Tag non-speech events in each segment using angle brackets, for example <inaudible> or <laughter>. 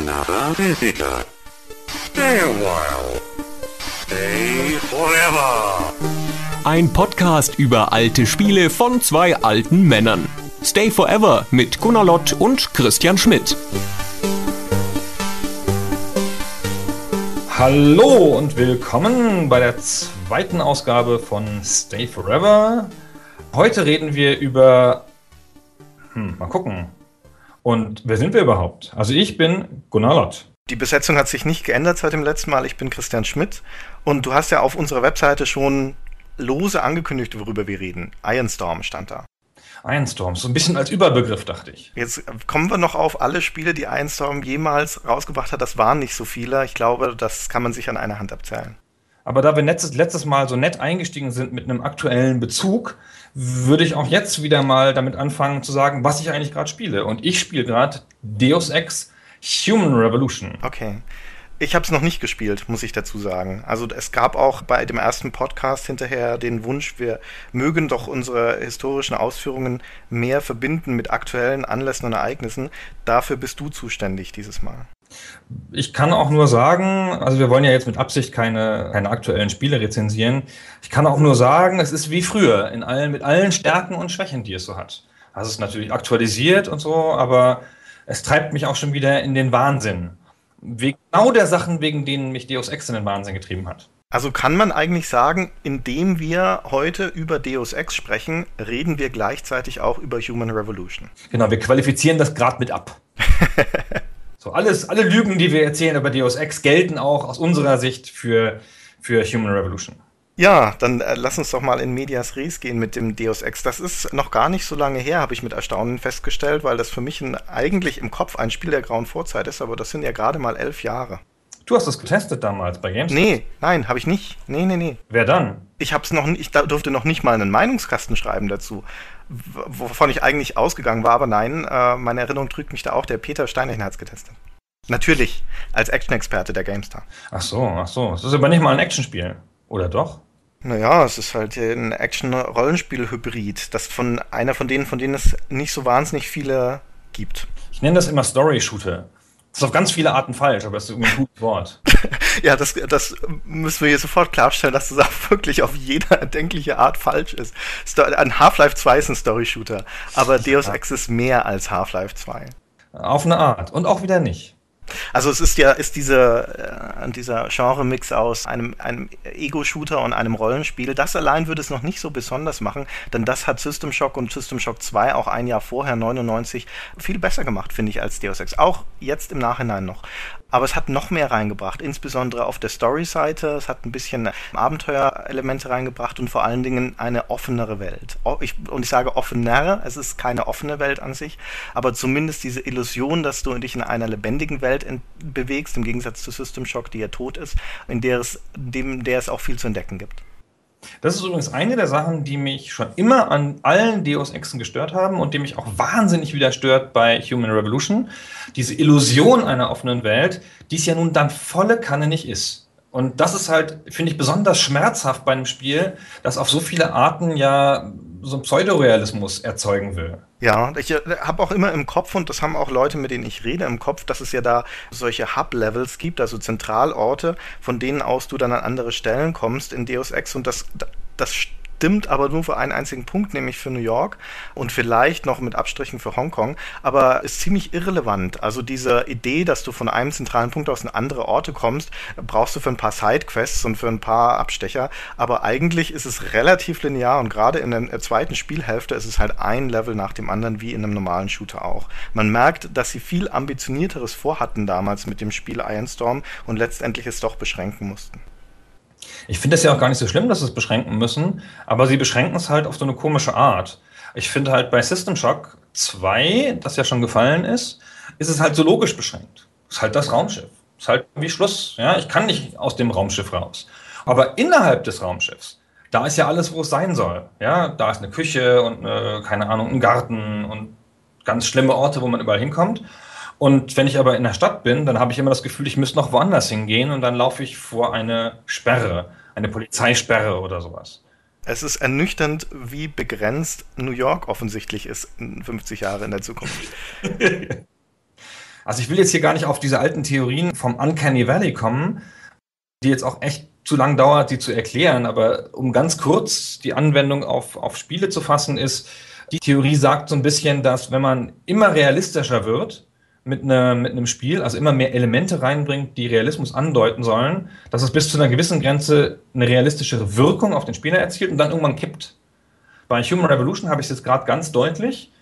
another visitor. Stay a while. Stay forever. Ein Podcast über alte Spiele von zwei alten Männern. Stay Forever mit Gunnar Lott und Christian Schmidt. Hallo und willkommen bei der zweiten Ausgabe von Stay Forever. Heute reden wir über. Hm, mal gucken. Und wer sind wir überhaupt? Also, ich bin Gunnar Lott. Die Besetzung hat sich nicht geändert seit dem letzten Mal. Ich bin Christian Schmidt. Und du hast ja auf unserer Webseite schon lose angekündigt, worüber wir reden. Ironstorm stand da. Ironstorm, so ein bisschen als Überbegriff, dachte ich. Jetzt kommen wir noch auf alle Spiele, die Ironstorm jemals rausgebracht hat. Das waren nicht so viele. Ich glaube, das kann man sich an einer Hand abzählen. Aber da wir letztes, letztes Mal so nett eingestiegen sind mit einem aktuellen Bezug, würde ich auch jetzt wieder mal damit anfangen zu sagen, was ich eigentlich gerade spiele. Und ich spiele gerade Deus Ex Human Revolution. Okay. Ich habe es noch nicht gespielt, muss ich dazu sagen. Also es gab auch bei dem ersten Podcast hinterher den Wunsch, wir mögen doch unsere historischen Ausführungen mehr verbinden mit aktuellen Anlässen und Ereignissen. Dafür bist du zuständig dieses Mal. Ich kann auch nur sagen, also wir wollen ja jetzt mit Absicht keine, keine aktuellen Spiele rezensieren. Ich kann auch nur sagen, es ist wie früher, in allen, mit allen Stärken und Schwächen, die es so hat. Also es ist natürlich aktualisiert und so, aber es treibt mich auch schon wieder in den Wahnsinn. Wegen genau der Sachen, wegen denen mich Deus Ex in den Wahnsinn getrieben hat. Also kann man eigentlich sagen, indem wir heute über Deus Ex sprechen, reden wir gleichzeitig auch über Human Revolution. Genau, wir qualifizieren das gerade mit ab. <laughs> so, alles, alle Lügen, die wir erzählen über Deus Ex, gelten auch aus unserer Sicht für, für Human Revolution. Ja, dann äh, lass uns doch mal in Medias Res gehen mit dem Deus Ex. Das ist noch gar nicht so lange her, habe ich mit Erstaunen festgestellt, weil das für mich ein, eigentlich im Kopf ein Spiel der grauen Vorzeit ist, aber das sind ja gerade mal elf Jahre. Du hast das getestet damals bei Games? Nee, nein, habe ich nicht. Nee, nee, nee. Wer dann? Ich hab's noch ich durfte noch nicht mal einen Meinungskasten schreiben dazu, wovon ich eigentlich ausgegangen war, aber nein, äh, meine Erinnerung trügt mich da auch, der Peter Steinlein hat's getestet. Natürlich, als Action-Experte der GameStar. Ach so, ach so. Das ist aber nicht mal ein Actionspiel. Oder doch? Naja, es ist halt ein Action-Rollenspiel-Hybrid. Das von einer von denen, von denen es nicht so wahnsinnig viele gibt. Ich nenne das immer Story-Shooter. Das ist auf ganz viele Arten falsch, aber es ist irgendwie ein gutes Wort. <laughs> ja, das, das müssen wir hier sofort klarstellen, dass das auch wirklich auf jede erdenkliche Art falsch ist. Ein Half-Life 2 ist ein Story-Shooter, aber Deus Ex ist mehr als Half-Life 2. Auf eine Art und auch wieder nicht. Also es ist ja, ist diese, äh, dieser Genre-Mix aus einem, einem Ego-Shooter und einem Rollenspiel. Das allein würde es noch nicht so besonders machen, denn das hat System Shock und System Shock 2 auch ein Jahr vorher, 99, viel besser gemacht, finde ich, als Deus Ex. Auch jetzt im Nachhinein noch. Aber es hat noch mehr reingebracht, insbesondere auf der Story-Seite. Es hat ein bisschen Abenteuerelemente reingebracht und vor allen Dingen eine offenere Welt. Ich, und ich sage offener, es ist keine offene Welt an sich, aber zumindest diese Illusion, dass du dich in einer lebendigen Welt bewegst, im Gegensatz zu System Shock, die ja tot ist, in der es, dem, der es auch viel zu entdecken gibt. Das ist übrigens eine der Sachen, die mich schon immer an allen Deus Exen gestört haben und die mich auch wahnsinnig wieder stört bei Human Revolution. Diese Illusion einer offenen Welt, die es ja nun dann volle Kanne nicht ist. Und das ist halt, finde ich, besonders schmerzhaft bei einem Spiel, das auf so viele Arten ja so einen Pseudorealismus erzeugen will. Ja, ich äh, habe auch immer im Kopf, und das haben auch Leute, mit denen ich rede, im Kopf, dass es ja da solche Hub-Levels gibt, also Zentralorte, von denen aus du dann an andere Stellen kommst in Deus Ex und das, das stimmt aber nur für einen einzigen Punkt, nämlich für New York und vielleicht noch mit Abstrichen für Hongkong, aber ist ziemlich irrelevant. Also diese Idee, dass du von einem zentralen Punkt aus in andere Orte kommst, brauchst du für ein paar Sidequests und für ein paar Abstecher, aber eigentlich ist es relativ linear und gerade in der zweiten Spielhälfte ist es halt ein Level nach dem anderen wie in einem normalen Shooter auch. Man merkt, dass sie viel ambitionierteres vorhatten damals mit dem Spiel Ironstorm und letztendlich es doch beschränken mussten. Ich finde es ja auch gar nicht so schlimm, dass sie es beschränken müssen, aber sie beschränken es halt auf so eine komische Art. Ich finde halt bei System Shock 2, das ja schon gefallen ist, ist es halt so logisch beschränkt. Ist halt das Raumschiff. Ist halt wie Schluss. Ja, ich kann nicht aus dem Raumschiff raus. Aber innerhalb des Raumschiffs, da ist ja alles, wo es sein soll. Ja, da ist eine Küche und eine, keine Ahnung, ein Garten und ganz schlimme Orte, wo man überall hinkommt. Und wenn ich aber in der Stadt bin, dann habe ich immer das Gefühl, ich müsste noch woanders hingehen und dann laufe ich vor eine Sperre, eine Polizeisperre oder sowas. Es ist ernüchternd, wie begrenzt New York offensichtlich ist in 50 Jahre in der Zukunft. <laughs> Also ich will jetzt hier gar nicht auf diese alten Theorien vom Uncanny Valley kommen, die jetzt auch echt zu lang dauert, die zu erklären. Aber um ganz kurz die Anwendung auf, auf Spiele zu fassen, ist, die Theorie sagt so ein bisschen, dass wenn man immer realistischer wird mit, ne, mit einem Spiel, also immer mehr Elemente reinbringt, die Realismus andeuten sollen, dass es bis zu einer gewissen Grenze eine realistischere Wirkung auf den Spieler erzielt und dann irgendwann kippt. Bei Human Revolution habe ich es jetzt gerade ganz deutlich.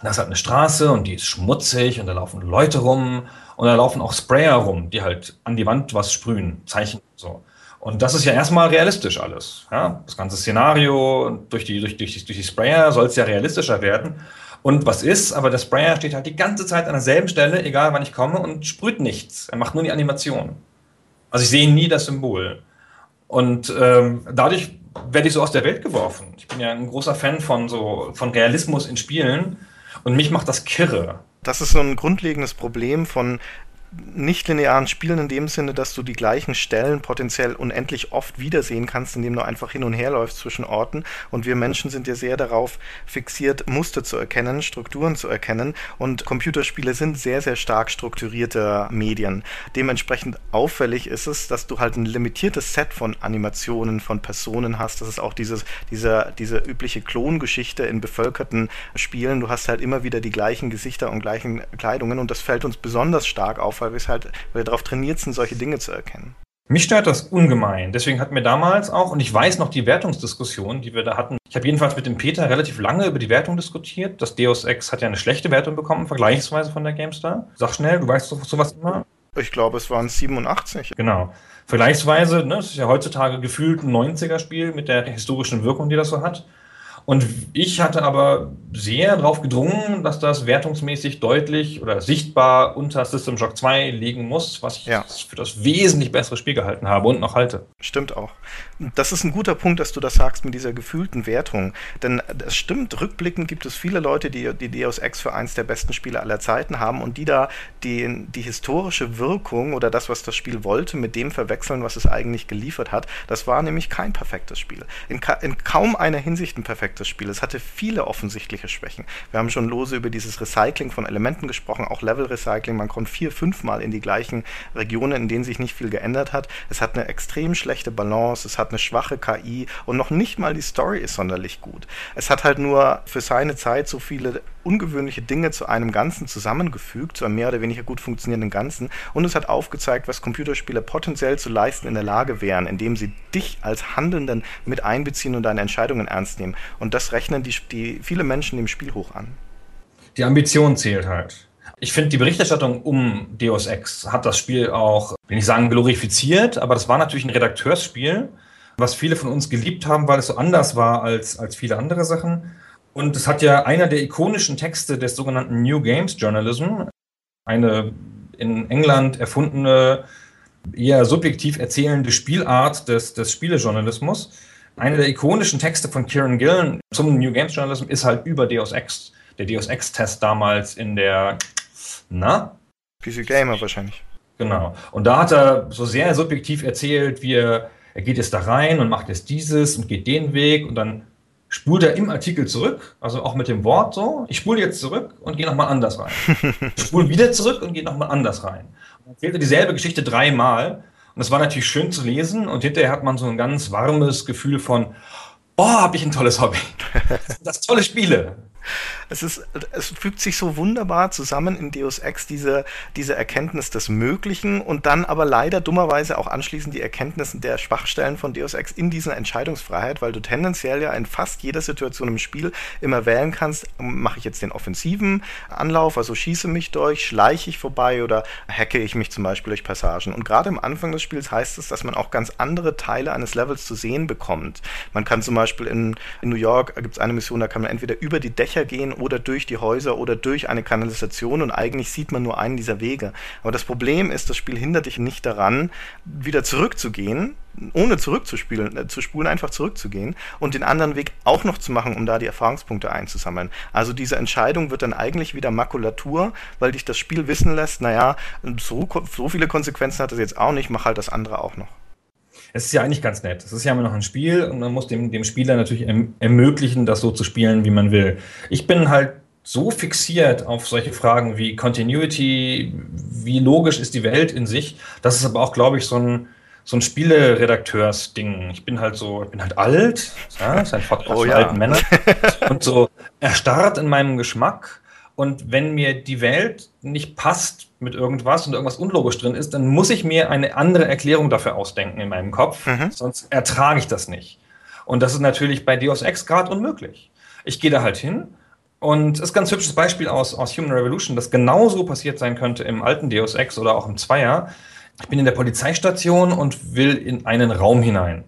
Das hat eine Straße und die ist schmutzig und da laufen Leute rum und da laufen auch Sprayer rum, die halt an die Wand was sprühen, Zeichen so. Und das ist ja erstmal realistisch alles. Ja? Das ganze Szenario durch die, durch, durch, durch die Sprayer soll es ja realistischer werden. Und was ist, aber der Sprayer steht halt die ganze Zeit an derselben Stelle, egal wann ich komme, und sprüht nichts. Er macht nur die Animation. Also ich sehe nie das Symbol. Und ähm, dadurch werde ich so aus der Welt geworfen. Ich bin ja ein großer Fan von so von Realismus in Spielen und mich macht das kirre. Das ist so ein grundlegendes Problem von nicht-linearen Spielen in dem Sinne, dass du die gleichen Stellen potenziell unendlich oft wiedersehen kannst, indem du einfach hin und her läufst zwischen Orten. Und wir Menschen sind ja sehr darauf fixiert, Muster zu erkennen, Strukturen zu erkennen. Und Computerspiele sind sehr, sehr stark strukturierte Medien. Dementsprechend auffällig ist es, dass du halt ein limitiertes Set von Animationen, von Personen hast. Das ist auch dieses, diese, diese übliche Klongeschichte in bevölkerten Spielen. Du hast halt immer wieder die gleichen Gesichter und gleichen Kleidungen. Und das fällt uns besonders stark auf weil wir halt, weil wir darauf trainiert sind, solche Dinge zu erkennen. Mich stört das ungemein. Deswegen hatten wir damals auch, und ich weiß noch die Wertungsdiskussion, die wir da hatten. Ich habe jedenfalls mit dem Peter relativ lange über die Wertung diskutiert. Das Deus Ex hat ja eine schlechte Wertung bekommen, vergleichsweise von der GameStar. Sag schnell, du weißt doch sowas immer. Ich glaube, es waren 87. Genau. Vergleichsweise, ne, das ist ja heutzutage gefühlt ein 90er-Spiel mit der historischen Wirkung, die das so hat. Und ich hatte aber sehr darauf gedrungen, dass das wertungsmäßig deutlich oder sichtbar unter System Shock 2 liegen muss, was ich ja. für das wesentlich bessere Spiel gehalten habe und noch halte. Stimmt auch. Das ist ein guter Punkt, dass du das sagst mit dieser gefühlten Wertung. Denn es stimmt, rückblickend gibt es viele Leute, die die Deus Ex für eins der besten Spiele aller Zeiten haben und die da die, die historische Wirkung oder das, was das Spiel wollte, mit dem verwechseln, was es eigentlich geliefert hat. Das war nämlich kein perfektes Spiel. In, ka in kaum einer Hinsicht ein perfektes des Spiels. Es hatte viele offensichtliche Schwächen. Wir haben schon lose über dieses Recycling von Elementen gesprochen, auch Level-Recycling. Man kommt vier, fünfmal in die gleichen Regionen, in denen sich nicht viel geändert hat. Es hat eine extrem schlechte Balance, es hat eine schwache KI und noch nicht mal die Story ist sonderlich gut. Es hat halt nur für seine Zeit so viele ungewöhnliche Dinge zu einem Ganzen zusammengefügt, zu einem mehr oder weniger gut funktionierenden Ganzen. Und es hat aufgezeigt, was Computerspiele potenziell zu leisten in der Lage wären, indem sie dich als Handelnden mit einbeziehen und deine Entscheidungen ernst nehmen. Und das rechnen die, die viele Menschen dem Spiel hoch an. Die Ambition zählt halt. Ich finde, die Berichterstattung um Deus Ex hat das Spiel auch, will ich sagen, glorifiziert, aber das war natürlich ein Redakteursspiel, was viele von uns geliebt haben, weil es so anders war als, als viele andere Sachen. Und es hat ja einer der ikonischen Texte des sogenannten New Games Journalism, eine in England erfundene, eher subjektiv erzählende Spielart des, des Spielejournalismus. Eine der ikonischen Texte von Kieran Gillen zum New Games Journalism ist halt über Deus Ex. Der Deus Ex-Test damals in der, na? PC Gamer wahrscheinlich. Genau. Und da hat er so sehr subjektiv erzählt, wie er, er geht jetzt da rein und macht jetzt dieses und geht den Weg und dann spult er im Artikel zurück, also auch mit dem Wort so, ich spule jetzt zurück und gehe nochmal anders rein. <laughs> Ich spule wieder zurück und gehe nochmal anders rein. Und erzählt er dieselbe Geschichte dreimal. Und das war natürlich schön zu lesen und hinterher hat man so ein ganz warmes Gefühl von, boah, habe ich ein tolles Hobby. <laughs> Das tolle Spiele. Es, ist, es fügt sich so wunderbar zusammen in Deus Ex, diese, diese Erkenntnis des Möglichen und dann aber leider dummerweise auch anschließend die Erkenntnis der Schwachstellen von Deus Ex in dieser Entscheidungsfreiheit, weil du tendenziell ja in fast jeder Situation im Spiel immer wählen kannst, mache ich jetzt den offensiven Anlauf, also schieße mich durch, schleiche ich vorbei oder hacke ich mich zum Beispiel durch Passagen. Und gerade am Anfang des Spiels heißt es, dass man auch ganz andere Teile eines Levels zu sehen bekommt. Man kann zum Beispiel in, in New York, gibt es eine Mission, da kann man entweder über die Dächer gehen oder durch die Häuser oder durch eine Kanalisation und eigentlich sieht man nur einen dieser Wege. Aber das Problem ist, das Spiel hindert dich nicht daran, wieder zurückzugehen, ohne zurückzuspielen, äh, zu spulen, einfach zurückzugehen und den anderen Weg auch noch zu machen, um da die Erfahrungspunkte einzusammeln. Also diese Entscheidung wird dann eigentlich wieder Makulatur, weil dich das Spiel wissen lässt, naja, so, so viele Konsequenzen hat das jetzt auch nicht, mach halt das andere auch noch es ist ja eigentlich ganz nett. Es ist ja immer noch ein Spiel und man muss dem, dem Spieler natürlich erm ermöglichen, das so zu spielen, wie man will. Ich bin halt so fixiert auf solche Fragen wie Continuity, wie logisch ist die Welt in sich. Das ist aber auch, glaube ich, so ein, so ein Spieleredakteurs-Ding. Ich bin halt so, ich bin halt alt, ja, ist ein Podcast oh, ja. alten Männern und so erstarrt in meinem Geschmack. Und wenn mir die Welt nicht passt mit irgendwas und irgendwas unlogisch drin ist, dann muss ich mir eine andere Erklärung dafür ausdenken in meinem Kopf, mhm. sonst ertrage ich das nicht. Und das ist natürlich bei Deus Ex gerade unmöglich. Ich gehe da halt hin und es ist ein ganz hübsches Beispiel aus, aus Human Revolution, das genauso passiert sein könnte im alten Deus Ex oder auch im Zweier. Ich bin in der Polizeistation und will in einen Raum hinein.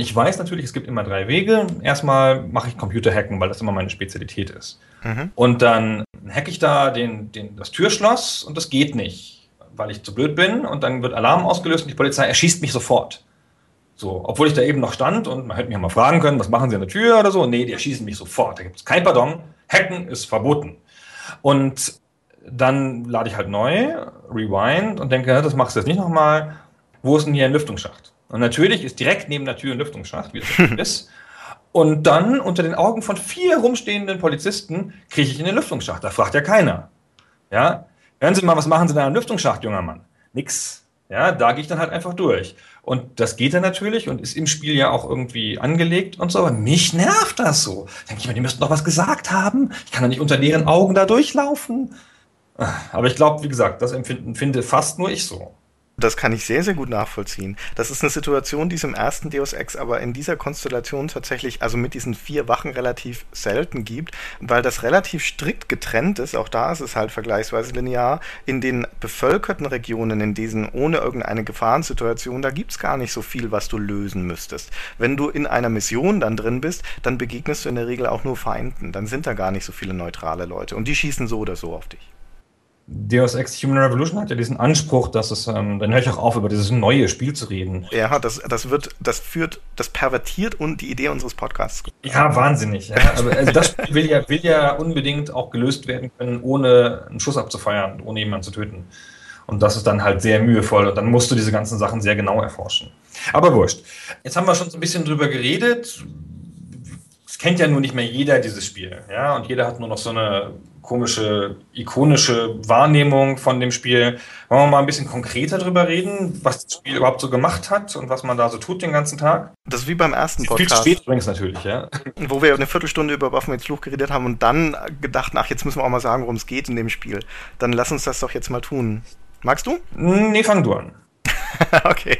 Ich weiß natürlich, es gibt immer drei Wege. Erstmal mache ich Computerhacken, weil das immer meine Spezialität ist. Mhm. Und dann hacke ich da den, den, das Türschloss und das geht nicht, weil ich zu blöd bin. Und dann wird Alarm ausgelöst und die Polizei erschießt mich sofort. So, obwohl ich da eben noch stand und man hätte mich mal fragen können, was machen Sie an der Tür oder so. Nee, die erschießen mich sofort. Da gibt es kein Pardon. Hacken ist verboten. Und dann lade ich halt neu, rewind und denke, das machst du jetzt nicht nochmal. Wo ist denn hier ein Lüftungsschacht? Und natürlich ist direkt neben der Tür ein Lüftungsschacht, wie das <laughs> ist. Und dann unter den Augen von vier rumstehenden Polizisten kriege ich in den Lüftungsschacht. Da fragt ja keiner. Ja, hören Sie mal, was machen Sie da im Lüftungsschacht, junger Mann? Nix. Ja, da gehe ich dann halt einfach durch. Und das geht dann natürlich und ist im Spiel ja auch irgendwie angelegt und so. Aber mich nervt das so. Denke ich mir, die müssten doch was gesagt haben. Ich kann doch nicht unter deren Augen da durchlaufen. Aber ich glaube, wie gesagt, das empfinden finde fast nur ich so. Das kann ich sehr, sehr gut nachvollziehen. Das ist eine Situation, die es im ersten Deus Ex aber in dieser Konstellation tatsächlich, also mit diesen vier Wachen relativ selten gibt, weil das relativ strikt getrennt ist. Auch da ist es halt vergleichsweise linear. In den bevölkerten Regionen, in diesen ohne irgendeine Gefahrensituation, da gibt's gar nicht so viel, was du lösen müsstest. Wenn du in einer Mission dann drin bist, dann begegnest du in der Regel auch nur Feinden. Dann sind da gar nicht so viele neutrale Leute. Und die schießen so oder so auf dich. Deus Ex Human Revolution hat ja diesen Anspruch, dass es, ähm, dann höre ich auch auf, über dieses neue Spiel zu reden. Ja, das, das wird, das führt, das pervertiert und die Idee unseres Podcasts. Ja, wahnsinnig. Ja. Aber also das will ja, will ja unbedingt auch gelöst werden können, ohne einen Schuss abzufeuern, ohne jemanden zu töten. Und das ist dann halt sehr mühevoll und dann musst du diese ganzen Sachen sehr genau erforschen. Aber wurscht. Jetzt haben wir schon so ein bisschen drüber geredet. Es kennt ja nur nicht mehr jeder dieses Spiel. Ja, und jeder hat nur noch so eine komische, ikonische Wahrnehmung von dem Spiel. Wollen wir mal ein bisschen konkreter drüber reden, was das Spiel überhaupt so gemacht hat und was man da so tut den ganzen Tag? Das ist wie beim ersten Podcast. Viel spät übrigens natürlich, ja. Wo wir eine Viertelstunde über Waffen mit Fluch geredet haben und dann gedacht, ach, jetzt müssen wir auch mal sagen, worum es geht in dem Spiel. Dann lass uns das doch jetzt mal tun. Magst du? Nee, fang du an. <laughs> okay.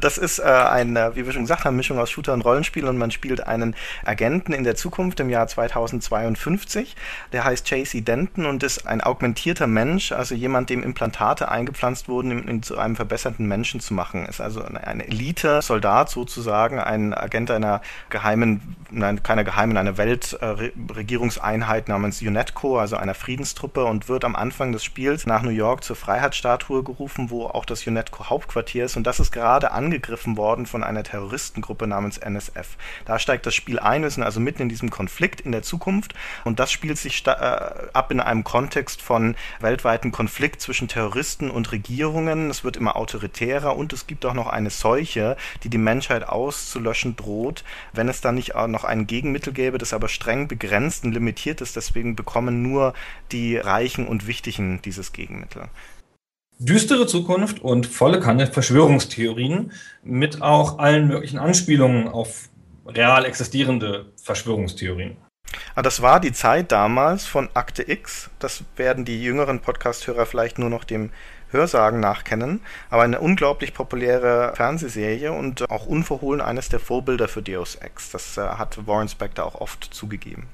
Das ist äh, eine, wie wir schon gesagt haben, Mischung aus Shooter und Rollenspiel und man spielt einen Agenten in der Zukunft im Jahr 2052. Der heißt JC Denton und ist ein augmentierter Mensch, also jemand, dem Implantate eingepflanzt wurden, um ihn zu einem verbesserten Menschen zu machen. Ist also ein Elite-Soldat sozusagen, ein Agent einer geheimen, nein, keiner geheimen, einer Weltregierungseinheit namens UNETCO, also einer Friedenstruppe und wird am Anfang des Spiels nach New York zur Freiheitsstatue gerufen, wo auch das UNETCO Haupt Hauptquartier und das ist gerade angegriffen worden von einer Terroristengruppe namens NSF. Da steigt das Spiel ein, wir sind also mitten in diesem Konflikt in der Zukunft und das spielt sich äh, ab in einem Kontext von weltweiten Konflikt zwischen Terroristen und Regierungen. Es wird immer autoritärer und es gibt auch noch eine Seuche, die die Menschheit auszulöschen droht, wenn es da nicht noch ein Gegenmittel gäbe, das aber streng begrenzt und limitiert ist. Deswegen bekommen nur die Reichen und Wichtigen dieses Gegenmittel düstere Zukunft und volle Kanne Verschwörungstheorien mit auch allen möglichen Anspielungen auf real existierende Verschwörungstheorien. Ah, das war die Zeit damals von Akte X. Das werden die jüngeren Podcast-Hörer vielleicht nur noch dem Hörsagen nachkennen, aber eine unglaublich populäre Fernsehserie und auch unverhohlen eines der Vorbilder für Deus Ex. Das äh, hat Warren Spector auch oft zugegeben.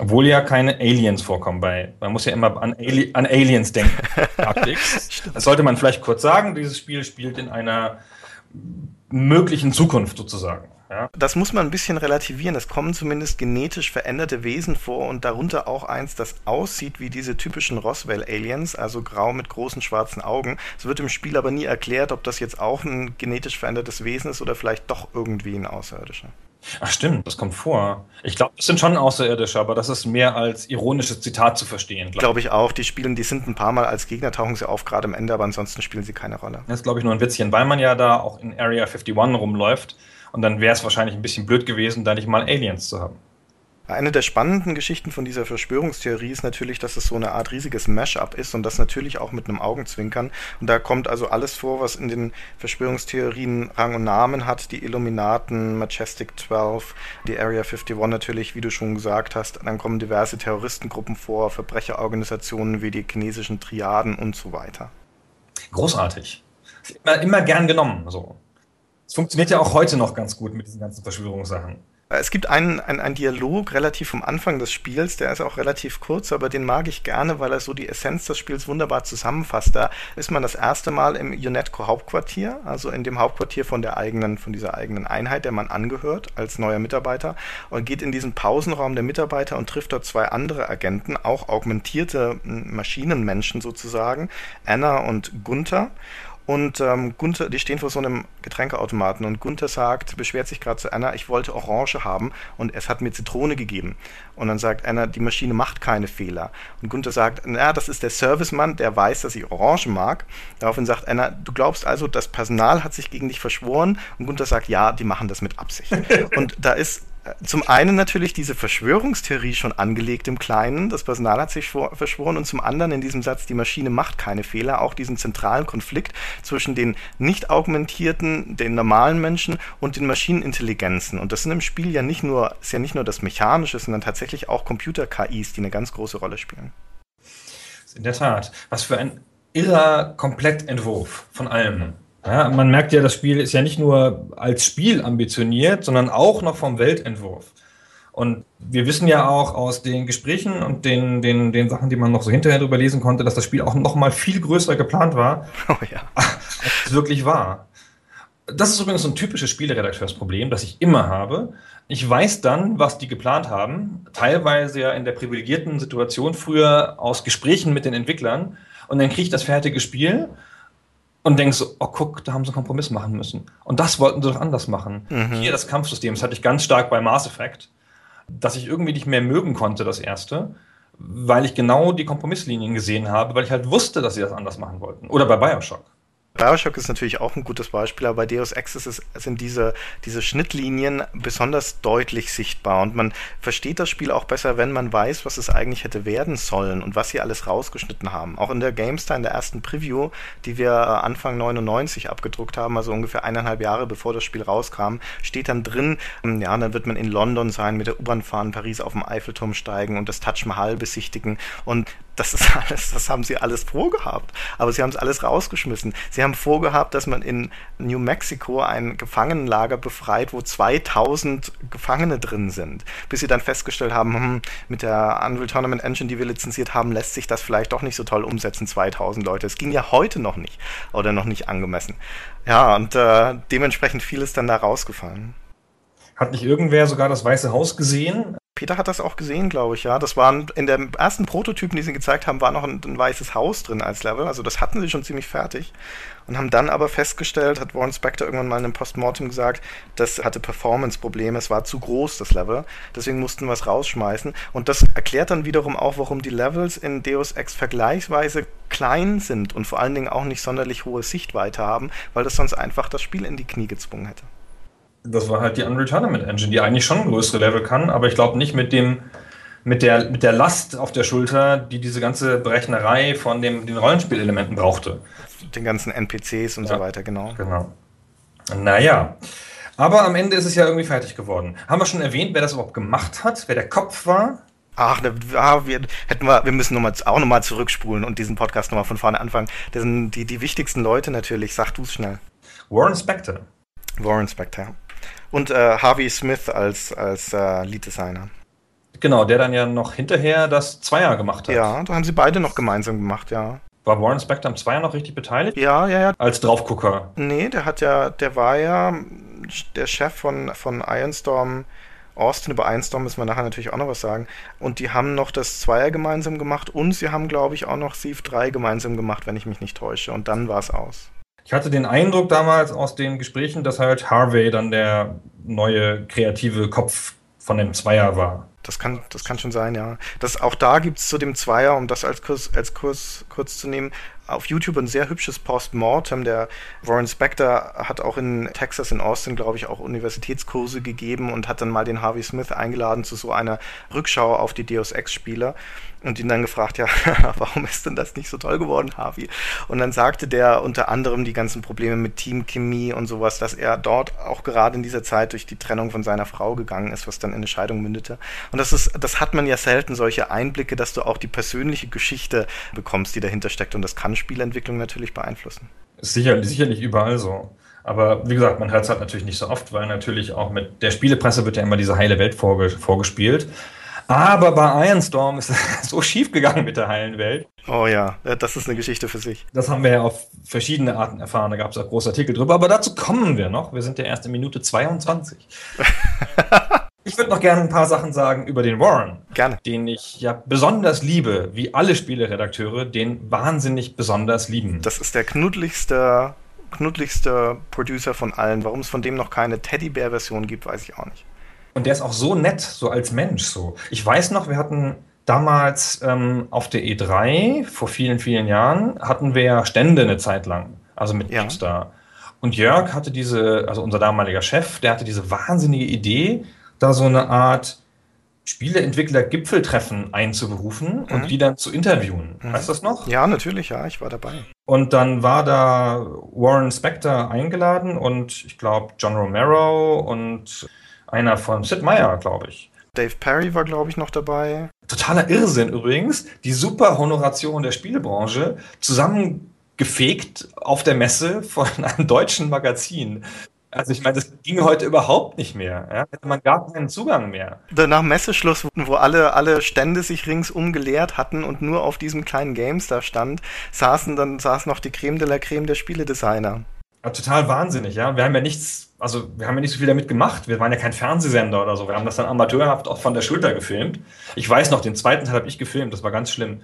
Obwohl ja keine Aliens vorkommen bei. Man muss ja immer an, Ali an Aliens denken. <laughs> das sollte man vielleicht kurz sagen. Dieses Spiel spielt in einer möglichen Zukunft sozusagen. Ja. Das muss man ein bisschen relativieren. Es kommen zumindest genetisch veränderte Wesen vor und darunter auch eins, das aussieht wie diese typischen Roswell-Aliens, also grau mit großen schwarzen Augen. Es wird im Spiel aber nie erklärt, ob das jetzt auch ein genetisch verändertes Wesen ist oder vielleicht doch irgendwie ein Außerirdischer. Ach stimmt, das kommt vor. Ich glaube, das sind schon Außerirdische, aber das ist mehr als ironisches Zitat zu verstehen. Glaube glaub ich auch. Die spielen, die sind ein paar Mal als Gegner, tauchen sie auf, gerade am Ende, aber ansonsten spielen sie keine Rolle. Das ist, glaube ich, nur ein Witzchen, weil man ja da auch in Area 51 rumläuft und dann wäre es wahrscheinlich ein bisschen blöd gewesen, da nicht mal Aliens zu haben. Eine der spannenden Geschichten von dieser Verschwörungstheorie ist natürlich, dass es so eine Art riesiges Mashup ist und das natürlich auch mit einem Augenzwinkern. Und da kommt also alles vor, was in den Verschwörungstheorien Rang und Namen hat. Die Illuminaten, Majestic 12, die Area 51 natürlich, wie du schon gesagt hast. Dann kommen diverse Terroristengruppen vor, Verbrecherorganisationen wie die chinesischen Triaden und so weiter. Großartig. Immer, immer gern genommen. So. Es funktioniert ja auch heute noch ganz gut mit diesen ganzen Verschwörungssachen. Es gibt einen, einen, einen Dialog relativ am Anfang des Spiels, der ist auch relativ kurz, aber den mag ich gerne, weil er so die Essenz des Spiels wunderbar zusammenfasst. Da ist man das erste Mal im UNETCO-Hauptquartier, also in dem Hauptquartier von der eigenen, von dieser eigenen Einheit, der man angehört als neuer Mitarbeiter und geht in diesen Pausenraum der Mitarbeiter und trifft dort zwei andere Agenten, auch augmentierte Maschinenmenschen sozusagen, Anna und Gunther. Und ähm, Gunther, die stehen vor so einem Getränkeautomaten und Gunther sagt, beschwert sich gerade zu Anna, ich wollte Orange haben und es hat mir Zitrone gegeben. Und dann sagt Anna, die Maschine macht keine Fehler. Und Gunther sagt, na, das ist der Servicemann, der weiß, dass ich Orange mag. Daraufhin sagt Anna, du glaubst also, das Personal hat sich gegen dich verschworen? Und Gunther sagt, ja, die machen das mit Absicht. <laughs> und da ist zum einen natürlich diese Verschwörungstheorie schon angelegt im Kleinen, das Personal hat sich verschworen und zum anderen in diesem Satz, die Maschine macht keine Fehler, auch diesen zentralen Konflikt zwischen den nicht augmentierten, den normalen Menschen und den Maschinenintelligenzen. Und das sind im Spiel ja nicht nur, ist ja nicht nur das Mechanische, sondern tatsächlich auch Computer-KIs, die eine ganz große Rolle spielen. In der Tat. Was für ein irrer Komplettentwurf von allem. Ja, man merkt ja, das Spiel ist ja nicht nur als Spiel ambitioniert, sondern auch noch vom Weltentwurf. Und wir wissen ja auch aus den Gesprächen und den, den, den Sachen, die man noch so hinterher drüber lesen konnte, dass das Spiel auch noch mal viel größer geplant war, <laughs> oh ja. als es wirklich war. Das ist übrigens so ein typisches Spieleredakteursproblem, das ich immer habe. Ich weiß dann, was die geplant haben, teilweise ja in der privilegierten Situation früher aus Gesprächen mit den Entwicklern. Und dann kriege ich das fertige Spiel und denkst so, oh guck, da haben sie einen Kompromiss machen müssen. Und das wollten sie doch anders machen. Mhm. Hier das Kampfsystem, das hatte ich ganz stark bei Mass Effect, dass ich irgendwie nicht mehr mögen konnte, das erste, weil ich genau die Kompromisslinien gesehen habe, weil ich halt wusste, dass sie das anders machen wollten. Oder bei Bioshock. Bioshock ist natürlich auch ein gutes Beispiel, aber bei Deus Ex es, sind diese, diese Schnittlinien besonders deutlich sichtbar und man versteht das Spiel auch besser, wenn man weiß, was es eigentlich hätte werden sollen und was sie alles rausgeschnitten haben. Auch in der GameStar, in der ersten Preview, die wir äh, Anfang 99 abgedruckt haben, also ungefähr eineinhalb Jahre bevor das Spiel rauskam, steht dann drin, ähm, ja, dann wird man in London sein, mit der U-Bahn fahren, Paris auf dem Eiffelturm steigen und das Taj Mahal besichtigen und das ist <laughs> alles, das haben sie alles vorgehabt. Aber sie haben es alles rausgeschmissen. Sie haben vorgehabt, dass man in New Mexico ein Gefangenenlager befreit, wo 2000 Gefangene drin sind. Bis sie dann festgestellt haben, hm, mit der Unreal Tournament Engine, die wir lizenziert haben, lässt sich das vielleicht doch nicht so toll umsetzen, 2000 Leute. Es ging ja heute noch nicht oder noch nicht angemessen. Ja, und äh, dementsprechend viel ist dann da rausgefallen. Hat nicht irgendwer sogar das Weiße Haus gesehen? Peter hat das auch gesehen, glaube ich, ja. Das waren in dem ersten Prototypen, die sie gezeigt haben, war noch ein, ein, weißes Haus drin als Level. Also das hatten sie schon ziemlich fertig. Und haben dann aber festgestellt, hat Warren Spector irgendwann mal in einem Postmortem gesagt, das hatte Performance-Probleme, es war zu groß, das Level. Deswegen mussten wir es rausschmeißen. Und das erklärt dann wiederum auch, warum die Levels in Deus Ex vergleichsweise klein sind und vor allen Dingen auch nicht sonderlich hohe Sichtweite haben, weil das sonst einfach das Spiel in die Knie gezwungen hätte das war halt die Unreal Tournament Engine, die eigentlich schon größere Level kann, aber ich glaube nicht mit dem mit der, mit der Last auf der Schulter, die diese ganze Berechnerei von dem, den Rollenspielelementen brauchte. Den ganzen NPCs und ja, so weiter, genau. Genau. Naja. Aber am Ende ist es ja irgendwie fertig geworden. Haben wir schon erwähnt, wer das überhaupt gemacht hat, wer der Kopf war? Ach, ah, wir hätten wir, wir müssen noch mal, auch nochmal zurückspulen und diesen Podcast nochmal von vorne anfangen. Das sind die, die wichtigsten Leute natürlich. Sag du es schnell. Warren Spector. Warren Spector und äh, Harvey Smith als, als äh, Lead-Designer. Genau, der dann ja noch hinterher das Zweier gemacht hat. Ja, da haben sie beide noch gemeinsam gemacht, ja. War Warren Spector am Zweier noch richtig beteiligt? Ja, ja, ja. Als Draufgucker? Nee, der hat ja, der war ja der Chef von, von Ironstorm Austin, über Ironstorm müssen wir nachher natürlich auch noch was sagen. Und die haben noch das Zweier gemeinsam gemacht und sie haben, glaube ich, auch noch Thief 3 gemeinsam gemacht, wenn ich mich nicht täusche. Und dann war es aus. Ich hatte den Eindruck damals aus den Gesprächen, dass halt Harvey dann der neue kreative Kopf von dem Zweier war. Das kann, das kann schon sein, ja. Das, auch da gibt es zu dem Zweier, um das als Kurs, als Kurs kurz zu nehmen, auf YouTube ein sehr hübsches Postmortem. Der Warren Spector hat auch in Texas, in Austin, glaube ich, auch Universitätskurse gegeben und hat dann mal den Harvey Smith eingeladen zu so einer Rückschau auf die Deus Ex-Spiele und ihn dann gefragt, ja, <laughs> warum ist denn das nicht so toll geworden, Harvey? Und dann sagte der unter anderem die ganzen Probleme mit Teamchemie und sowas, dass er dort auch gerade in dieser Zeit durch die Trennung von seiner Frau gegangen ist, was dann in eine Scheidung mündete. Und das ist, das hat man ja selten, solche Einblicke, dass du auch die persönliche Geschichte bekommst, die dahinter steckt. Und das kann Spielentwicklung natürlich beeinflussen. Sicher, sicherlich überall so. Aber wie gesagt, man hört es halt natürlich nicht so oft, weil natürlich auch mit der Spielepresse wird ja immer diese heile Welt vorgespielt. Aber bei Ironstorm ist es <laughs> so schief gegangen mit der heilen Welt. Oh ja, das ist eine Geschichte für sich. Das haben wir ja auf verschiedene Arten erfahren. Da gab es auch große Artikel drüber. Aber dazu kommen wir noch. Wir sind ja erst in Minute 22. <laughs> ich würde noch gerne ein paar Sachen sagen über den Warren. Gerne. Den ich ja besonders liebe, wie alle Spieleredakteure den wahnsinnig besonders lieben. Das ist der knuddeligste, knuddeligste Producer von allen. Warum es von dem noch keine Teddybär-Version gibt, weiß ich auch nicht. Und der ist auch so nett, so als Mensch. So. Ich weiß noch, wir hatten damals ähm, auf der E3 vor vielen, vielen Jahren hatten wir Stände eine Zeit lang, also mit ja. da. Und Jörg hatte diese, also unser damaliger Chef, der hatte diese wahnsinnige Idee, da so eine Art Spieleentwickler-Gipfeltreffen einzuberufen mhm. und die dann zu interviewen. Mhm. Weißt du das noch? Ja, natürlich, ja, ich war dabei. Und dann war da Warren Spector eingeladen und ich glaube John Romero und einer von Sid Meier, glaube ich. Dave Perry war, glaube ich, noch dabei. Totaler Irrsinn übrigens. Die super Honoration der Spielebranche zusammengefegt auf der Messe von einem deutschen Magazin. Also ich meine, das ging heute überhaupt nicht mehr. Ja? Man gab keinen Zugang mehr. Nach Messeschluss, wo alle, alle Stände sich ringsum geleert hatten und nur auf diesem kleinen Games da stand, saßen dann saß noch die Creme de la Creme der Spieledesigner. Ja, total wahnsinnig, ja. Wir haben ja nichts, also wir haben ja nicht so viel damit gemacht. Wir waren ja kein Fernsehsender oder so. Wir haben das dann amateurhaft auch von der Schulter gefilmt. Ich weiß noch, den zweiten Teil habe ich gefilmt, das war ganz schlimm.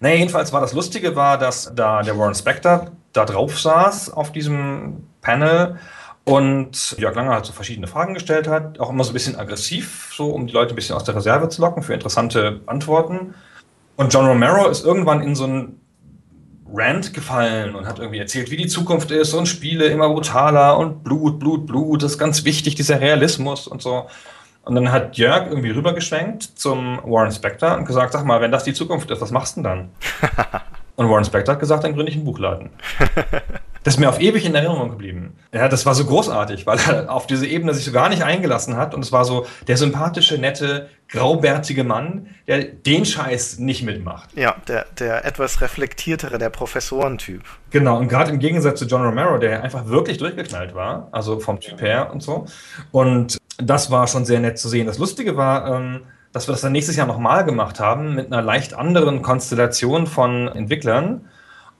Naja, jedenfalls war das Lustige war, dass da der Warren Spector da drauf saß auf diesem Panel und Jörg Langer halt so verschiedene Fragen gestellt hat, auch immer so ein bisschen aggressiv, so um die Leute ein bisschen aus der Reserve zu locken für interessante Antworten. Und John Romero ist irgendwann in so ein Rant gefallen und hat irgendwie erzählt, wie die Zukunft ist und Spiele immer brutaler und Blut, Blut, Blut, das ist ganz wichtig, dieser Realismus und so. Und dann hat Jörg irgendwie rübergeschwenkt zum Warren Spector und gesagt, sag mal, wenn das die Zukunft ist, was machst du denn dann? <laughs> und Warren Spector hat gesagt, dann gründe ich einen Buchladen. <laughs> Das ist mir auf ewig in Erinnerung geblieben. Ja, das war so großartig, weil er auf diese Ebene sich so gar nicht eingelassen hat und es war so der sympathische, nette, graubärtige Mann, der den Scheiß nicht mitmacht. Ja, der, der etwas reflektiertere, der Professorentyp. Genau, und gerade im Gegensatz zu John Romero, der einfach wirklich durchgeknallt war, also vom Typ her und so. Und das war schon sehr nett zu sehen. Das Lustige war, ähm, dass wir das dann nächstes Jahr nochmal gemacht haben mit einer leicht anderen Konstellation von Entwicklern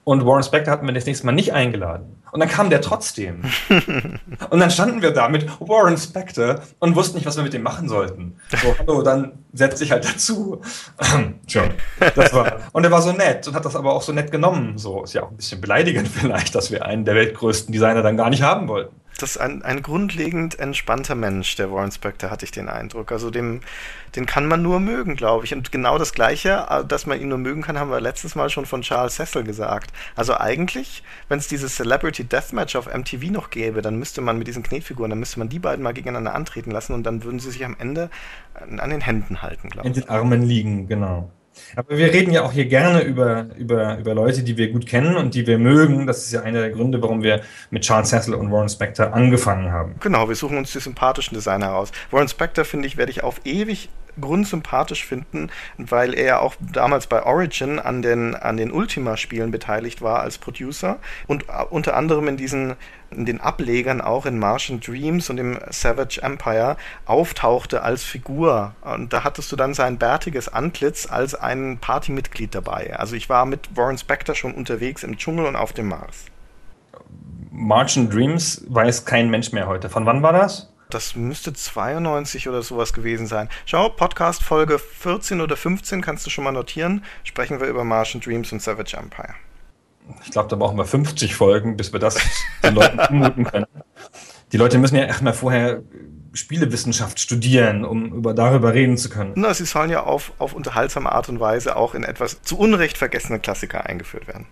und Warren Spector hatten wir das nächste Mal nicht eingeladen. Und dann kam der trotzdem. <laughs> und dann standen wir da mit Warren Spector und wussten nicht, was wir mit dem machen sollten. So, hallo, dann setz dich halt dazu. <clears throat> Schon. Das war, und er war so nett und hat das aber auch so nett genommen. So ist ja auch ein bisschen beleidigend <laughs> vielleicht, dass wir einen der weltgrößten Designer dann gar nicht haben wollten. Das ist ein, ein grundlegend entspannter Mensch, der Warren Spector, hatte ich den Eindruck. Also dem, den kann man nur mögen, glaube ich. Und genau das Gleiche, äh, dass man ihn nur mögen kann, haben wir letztes Mal schon von Charles Cecil gesagt. Also eigentlich, wenn es dieses Celebrity Deathmatch auf MTV noch gäbe, dann müsste man mit diesen Knetfiguren, dann müsste man die beiden mal gegeneinander antreten lassen und dann würden sie sich am Ende an den Händen halten, glaube ich. In den Armen liegen, genau. Aber wir reden ja auch hier gerne über, über, über Leute, die wir gut kennen und die wir mögen. Das ist ja einer der Gründe, warum wir mit Charles Cecil und Warren Spector angefangen haben. Genau, wir suchen uns die sympathischen Designer heraus. Warren Spector, finde ich, werde ich auf ewig grundsympathisch finden, weil er auch damals bei Origin an den, an den Ultima-Spielen beteiligt war als Producer und äh, unter anderem in diesen in den Ablegern auch in Martian Dreams und im Savage Empire auftauchte als Figur. Und da hattest du dann sein bärtiges Antlitz als ein Partymitglied dabei. Also ich war mit Warren Spector schon unterwegs im Dschungel und auf dem Mars. Martian Dreams weiß kein Mensch mehr heute. Von wann war das? Das müsste 92 oder sowas gewesen sein. Schau, Podcast Folge 14 oder 15 kannst du schon mal notieren. Sprechen wir über Martian Dreams und Savage Empire. Ich glaube, da brauchen wir 50 Folgen, bis wir das den Leuten zumuten können. Die Leute müssen ja erstmal vorher Spielewissenschaft studieren, um über, darüber reden zu können. Na, sie sollen ja auf, auf unterhaltsame Art und Weise auch in etwas zu Unrecht vergessene Klassiker eingeführt werden.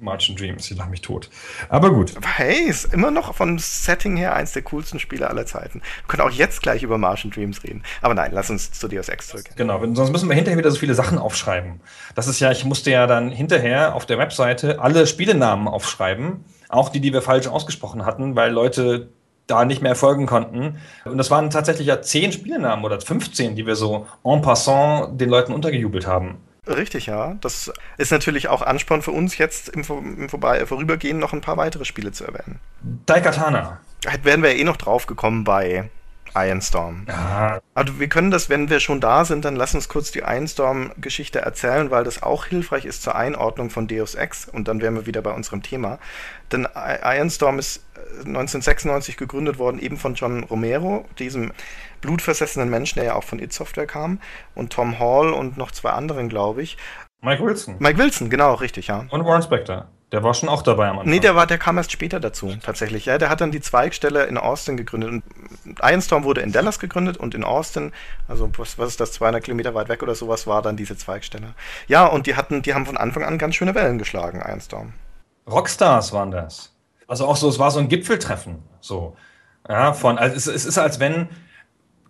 March Dreams, ich lach mich tot. Aber gut. Hey, ist immer noch vom Setting her eins der coolsten Spiele aller Zeiten. Wir können auch jetzt gleich über March Dreams reden. Aber nein, lass uns zu Deus Ex zurück. Genau, sonst müssen wir hinterher wieder so viele Sachen aufschreiben. Das ist ja, ich musste ja dann hinterher auf der Webseite alle Spielenamen aufschreiben, auch die, die wir falsch ausgesprochen hatten, weil Leute da nicht mehr folgen konnten. Und das waren tatsächlich ja zehn Spielenamen oder 15, die wir so en passant den Leuten untergejubelt haben. Richtig, ja. Das ist natürlich auch Ansporn für uns, jetzt im, im Vorbei Vorübergehen noch ein paar weitere Spiele zu erwähnen. Daikatana. Da wären wir ja eh noch drauf gekommen bei Ironstorm. Ja. Also wir können das, wenn wir schon da sind, dann lass uns kurz die Ironstorm-Geschichte erzählen, weil das auch hilfreich ist zur Einordnung von Deus Ex und dann wären wir wieder bei unserem Thema. Denn Ironstorm ist 1996 äh, gegründet worden, eben von John Romero, diesem blutversessenen Menschen, der ja auch von It Software kam, und Tom Hall und noch zwei anderen, glaube ich. Mike Wilson. Mike Wilson, genau, richtig, ja. Und Warren Spector. Der war schon auch dabei am Anfang. Nee, der war, der kam erst später dazu, tatsächlich. Ja, der hat dann die Zweigstelle in Austin gegründet. Und Ironstorm wurde in Dallas gegründet und in Austin, also was, was ist das, 200 Kilometer weit weg oder sowas, war dann diese Zweigstelle. Ja, und die hatten, die haben von Anfang an ganz schöne Wellen geschlagen, Ironstorm. Rockstars waren das. Also auch so, es war so ein Gipfeltreffen. So. Ja, von, also es, es ist, als wenn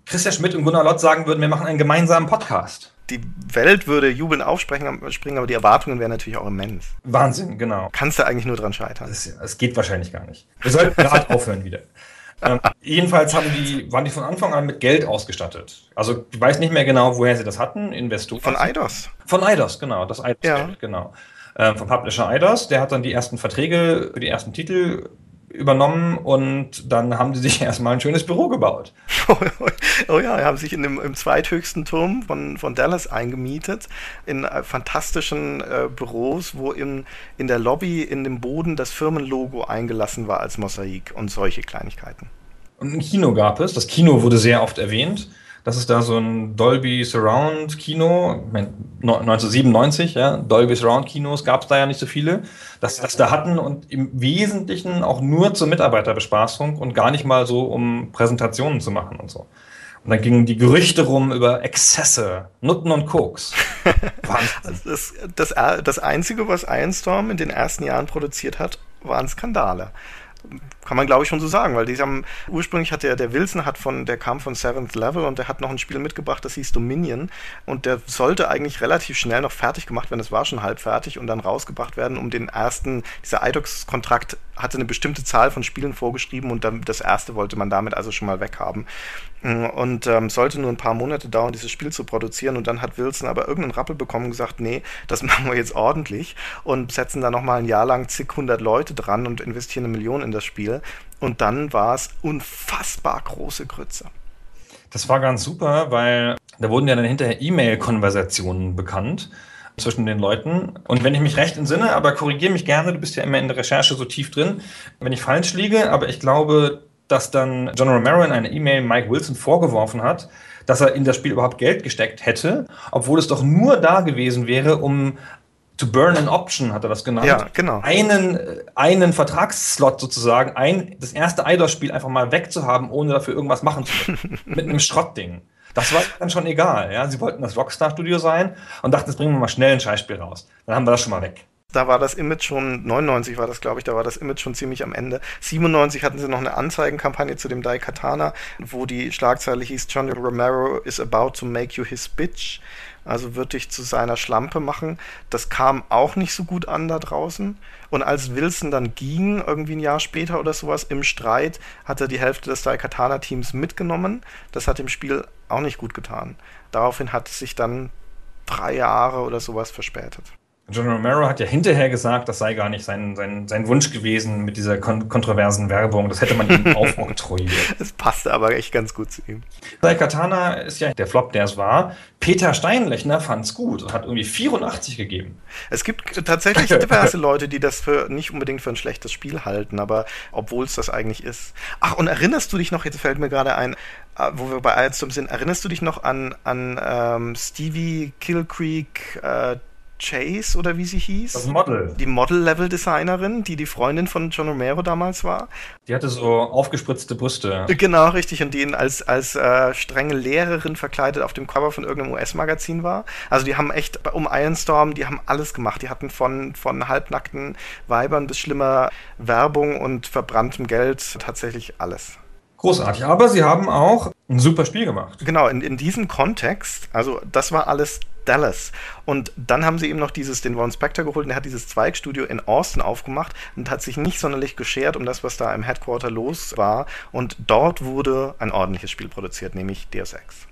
Christian Schmidt und Gunnar Lott sagen würden, wir machen einen gemeinsamen Podcast die Welt würde jubeln aufspringen, springen, aber die Erwartungen wären natürlich auch immens. Wahnsinn, genau. Kannst du eigentlich nur dran scheitern. Es geht wahrscheinlich gar nicht. Wir sollten gerade <laughs> aufhören wieder. Ähm, jedenfalls die, waren die von Anfang an mit Geld ausgestattet. Also ich weiß nicht mehr genau, woher sie das hatten. Investoren. Von Eidos. Von Eidos, genau. Das Eidos ja. genau. Ähm, vom Publisher Eidos. Der hat dann die ersten Verträge für die ersten Titel übernommen und dann haben sie sich <laughs> erstmal ein schönes Büro gebaut. <laughs> oh ja, haben sich in dem, im zweithöchsten Turm von, von Dallas eingemietet, in äh, fantastischen äh, Büros, wo in, in der Lobby in dem Boden das Firmenlogo eingelassen war als Mosaik und solche Kleinigkeiten. Und ein Kino gab es, das Kino wurde sehr oft erwähnt. Das ist da so ein Dolby Surround Kino, 1997, ja, Dolby Surround Kinos gab es da ja nicht so viele, dass das da hatten und im Wesentlichen auch nur zur Mitarbeiterbespaßung und gar nicht mal so, um Präsentationen zu machen und so. Und dann gingen die Gerüchte rum über Exzesse, Nutten und Koks. <laughs> das, das, das Einzige, was Ironstorm in den ersten Jahren produziert hat, waren Skandale kann man glaube ich schon so sagen, weil die haben ursprünglich hat der der Wilson hat von der kam von Seventh Level und der hat noch ein Spiel mitgebracht, das hieß Dominion und der sollte eigentlich relativ schnell noch fertig gemacht werden, das war schon halb fertig und dann rausgebracht werden, um den ersten dieser iDocs Kontrakt hatte eine bestimmte Zahl von Spielen vorgeschrieben und dann das erste wollte man damit also schon mal weghaben. Und ähm, sollte nur ein paar Monate dauern, dieses Spiel zu produzieren. Und dann hat Wilson aber irgendeinen Rappel bekommen und gesagt, nee, das <laughs> machen wir jetzt ordentlich und setzen da nochmal ein Jahr lang zig hundert Leute dran und investieren eine Million in das Spiel. Und dann war es unfassbar große Grütze. Das war ganz super, weil da wurden ja dann hinterher E-Mail-Konversationen bekannt zwischen den Leuten. Und wenn ich mich recht entsinne, aber korrigiere mich gerne, du bist ja immer in der Recherche so tief drin, wenn ich falsch liege, aber ich glaube, dass dann John Romero in einer E-Mail Mike Wilson vorgeworfen hat, dass er in das Spiel überhaupt Geld gesteckt hätte, obwohl es doch nur da gewesen wäre, um to burn an option, hat er das genannt. Ja, genau. Einen, einen Vertragsslot sozusagen, ein, das erste IDOS-Spiel einfach mal wegzuhaben, ohne dafür irgendwas machen zu müssen. <laughs> mit einem Schrottding. Das war dann schon egal. Ja? Sie wollten das Rockstar-Studio sein und dachten, jetzt bringen wir mal schnell ein Scheißspiel raus. Dann haben wir das schon mal weg. Da war das Image schon, 99 war das, glaube ich, da war das Image schon ziemlich am Ende. 97 hatten sie noch eine Anzeigenkampagne zu dem Daikatana, wo die Schlagzeile hieß, Johnny Romero is about to make you his bitch. Also wird dich zu seiner Schlampe machen. Das kam auch nicht so gut an da draußen. Und als Wilson dann ging, irgendwie ein Jahr später oder sowas, im Streit, hat er die Hälfte des Daikatana-Teams mitgenommen. Das hat dem Spiel auch nicht gut getan. Daraufhin hat es sich dann drei Jahre oder sowas verspätet. John Romero hat ja hinterher gesagt, das sei gar nicht sein, sein, sein Wunsch gewesen mit dieser kon kontroversen Werbung. Das hätte man ihm <laughs> aufoktroyiert. Das passte aber echt ganz gut zu ihm. Bei Katana ist ja der Flop, der es war. Peter Steinlechner fand es gut und hat irgendwie 84 gegeben. Es gibt tatsächlich <laughs> diverse Leute, die das für nicht unbedingt für ein schlechtes Spiel halten, aber obwohl es das eigentlich ist. Ach, und erinnerst du dich noch, jetzt fällt mir gerade ein, äh, wo wir bei Alstom sind, erinnerst du dich noch an, an ähm, Stevie Killcreek, äh, Chase oder wie sie hieß. Das Model. Die Model-Level-Designerin, die die Freundin von John Romero damals war. Die hatte so aufgespritzte Brüste. Genau, richtig. Und die als, als äh, strenge Lehrerin verkleidet auf dem Cover von irgendeinem US-Magazin war. Also die haben echt um Ironstorm, die haben alles gemacht. Die hatten von, von halbnackten Weibern bis schlimmer Werbung und verbranntem Geld tatsächlich alles. Großartig. Aber sie haben auch ein super Spiel gemacht. Genau, in, in diesem Kontext, also das war alles Dallas. Und dann haben sie eben noch dieses, den Ron Spector geholt und er hat dieses Zweigstudio in Austin aufgemacht und hat sich nicht sonderlich geschert um das, was da im Headquarter los war. Und dort wurde ein ordentliches Spiel produziert, nämlich Deus Ex.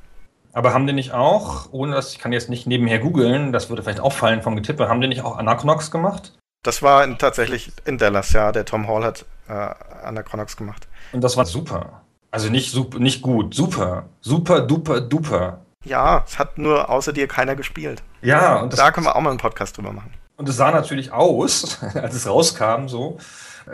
Aber haben die nicht auch, ohne dass ich kann jetzt nicht nebenher googeln, das würde vielleicht auffallen vom Getippe, haben die nicht auch Anachronox gemacht? Das war in, tatsächlich in Dallas, ja. Der Tom Hall hat äh, Anachronox gemacht. Und das war super. Also nicht, super, nicht gut, super. Super, duper, duper. Ja, es hat nur außer dir keiner gespielt. Ja, und das, da können wir auch mal einen Podcast drüber machen. Und es sah natürlich aus, <laughs> als es rauskam, so